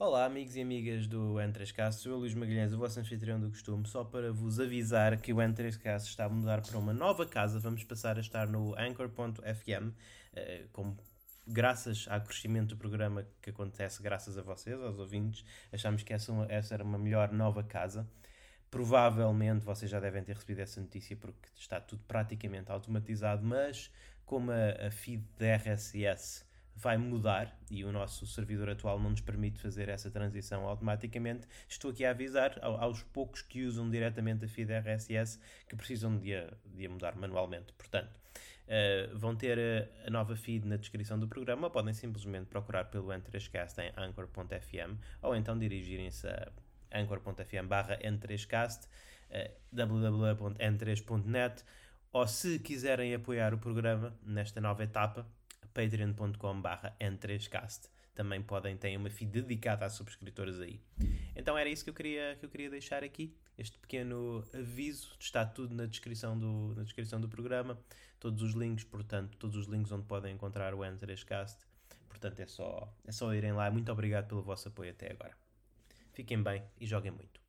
Olá, amigos e amigas do N3Cast, sou eu Luís Magalhães, o vosso anfitrião do costume, só para vos avisar que o N3Cast está a mudar para uma nova casa, vamos passar a estar no Anchor.fm, eh, como graças ao crescimento do programa que acontece graças a vocês, aos ouvintes, achamos que essa, essa era uma melhor nova casa. Provavelmente vocês já devem ter recebido essa notícia porque está tudo praticamente automatizado, mas como a, a feed da RSS vai mudar e o nosso servidor atual não nos permite fazer essa transição automaticamente, estou aqui a avisar aos poucos que usam diretamente a feed RSS que precisam de a, de a mudar manualmente. Portanto, uh, vão ter a, a, nova feed na descrição do programa podem simplesmente procurar pelo N3Cast em anchor.fm ou então dirigirem-se a anchor.fm barra N3Cast, uh, www.n3.net ou se quiserem apoiar o programa nesta nova etapa, patreon.com.br n3cast. Também podem ter uma feed dedicada a subscritores aí. Então era isso que eu queria, que eu queria deixar aqui. Este pequeno aviso. Está tudo na descrição, do, na descrição do programa. Todos os links, portanto, todos os links onde podem encontrar o N3Cast. Portanto, é só, é só irem lá. Muito obrigado pelo vosso apoio até agora. Fiquem bem e joguem muito.